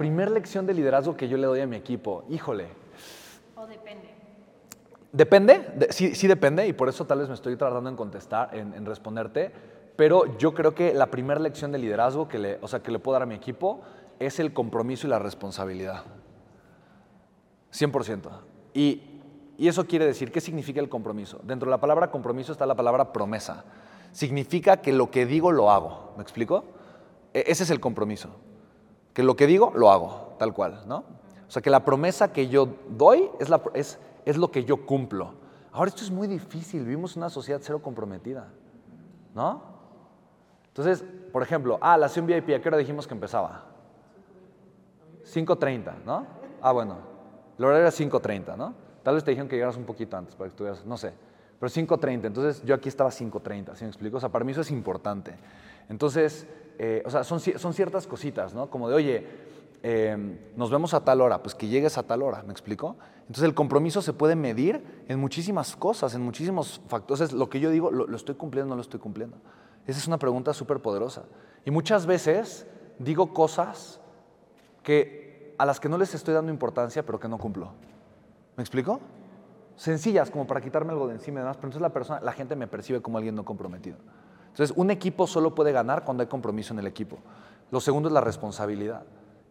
primera lección de liderazgo que yo le doy a mi equipo, híjole. O depende. Depende, de- sí, sí depende, y por eso tal vez me estoy tardando en contestar, en, en responderte, pero yo creo que la primera lección de liderazgo que le, o sea, que le puedo dar a mi equipo es el compromiso y la responsabilidad. 100%. Y, y eso quiere decir, ¿qué significa el compromiso? Dentro de la palabra compromiso está la palabra promesa. Significa que lo que digo lo hago. ¿Me explico? E- ese es el compromiso. Que lo que digo lo hago, tal cual, ¿no? O sea, que la promesa que yo doy es, la, es, es lo que yo cumplo. Ahora, esto es muy difícil. Vivimos una sociedad cero comprometida, ¿no? Entonces, por ejemplo, ah, la sesión VIP, ¿a qué hora dijimos que empezaba? 5.30, ¿no? Ah, bueno, el horario era 5.30, ¿no? Tal vez te dijeron que llegaras un poquito antes para que estuvieras, no sé, pero 5.30, entonces yo aquí estaba 5.30, ¿sí me explico? O sea, para mí eso es importante. Entonces, eh, o sea, son, son ciertas cositas, ¿no? Como de, oye, eh, nos vemos a tal hora, pues que llegues a tal hora, ¿me explico? Entonces el compromiso se puede medir en muchísimas cosas, en muchísimos factores. Entonces, lo que yo digo, ¿lo, lo estoy cumpliendo o no lo estoy cumpliendo? Esa es una pregunta súper poderosa. Y muchas veces digo cosas que, a las que no les estoy dando importancia, pero que no cumplo. ¿Me explico? Sencillas, como para quitarme algo de encima y demás, pero entonces la, persona, la gente me percibe como alguien no comprometido. Entonces, un equipo solo puede ganar cuando hay compromiso en el equipo. Lo segundo es la responsabilidad.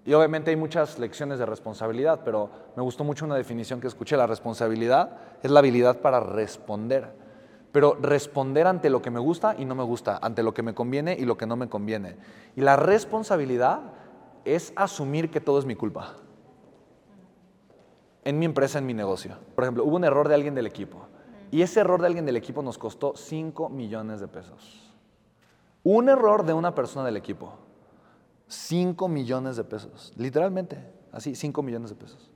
Y obviamente hay muchas lecciones de responsabilidad, pero me gustó mucho una definición que escuché. La responsabilidad es la habilidad para responder. Pero responder ante lo que me gusta y no me gusta, ante lo que me conviene y lo que no me conviene. Y la responsabilidad es asumir que todo es mi culpa en mi empresa, en mi negocio. Por ejemplo, hubo un error de alguien del equipo y ese error de alguien del equipo nos costó 5 millones de pesos. Un error de una persona del equipo, 5 millones de pesos, literalmente, así, 5 millones de pesos.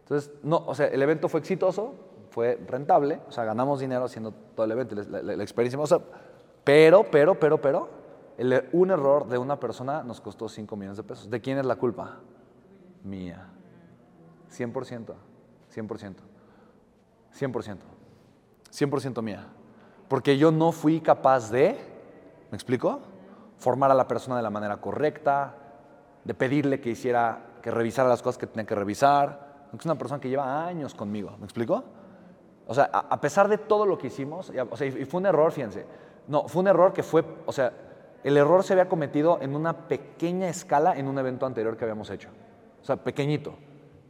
Entonces, no, o sea, el evento fue exitoso, fue rentable, o sea, ganamos dinero haciendo todo el evento, la, experiencia, o sea, pero, pero, pero, pero, un error de una persona nos costó 5 millones de pesos. ¿De quién es la culpa? Mía. 100%, 100%, 100%, 100% mía. Porque yo no fui capaz de, ¿me explico? Formar a la persona de la manera correcta, de pedirle que hiciera, que revisara las cosas que tenía que revisar. Es una persona que lleva años conmigo, ¿me explico? O sea, a, pesar de todo lo que hicimos, o sea, y fue un error, fíjense. No, fue un error que fue, o sea, el error se había cometido en una pequeña escala en un evento anterior que habíamos hecho. O sea, pequeñito.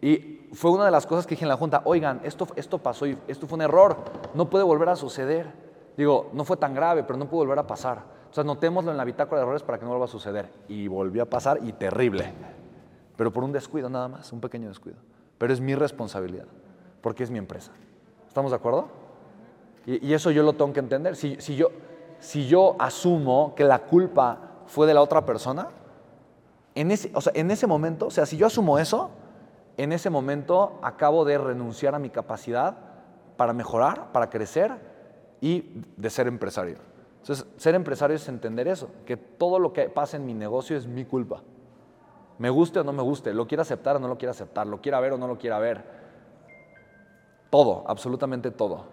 Y fue una de las cosas que dije en la junta, oigan, esto, esto pasó y esto fue un error, no puede volver a suceder. Digo, no fue tan grave, pero no puede volver a pasar. O sea, notémoslo en la bitácora de errores para que no vuelva a suceder. Y volvió a pasar y terrible. Pero por un descuido nada más, un pequeño descuido. Pero es mi responsabilidad, porque es mi empresa. ¿Estamos de acuerdo? Y, y eso yo lo tengo que entender. Si, si yo, si yo asumo que la culpa fue de la otra persona, en ese, o sea, en ese momento, o sea, si yo asumo eso, en ese momento acabo de renunciar a mi capacidad para mejorar, para crecer y de ser empresario. Entonces, ser empresario es entender eso, que todo lo que pasa en mi negocio es mi culpa. Me guste o no me guste, lo quiera aceptar o no lo quiera aceptar, lo quiera ver o no lo quiera ver. Todo, absolutamente todo.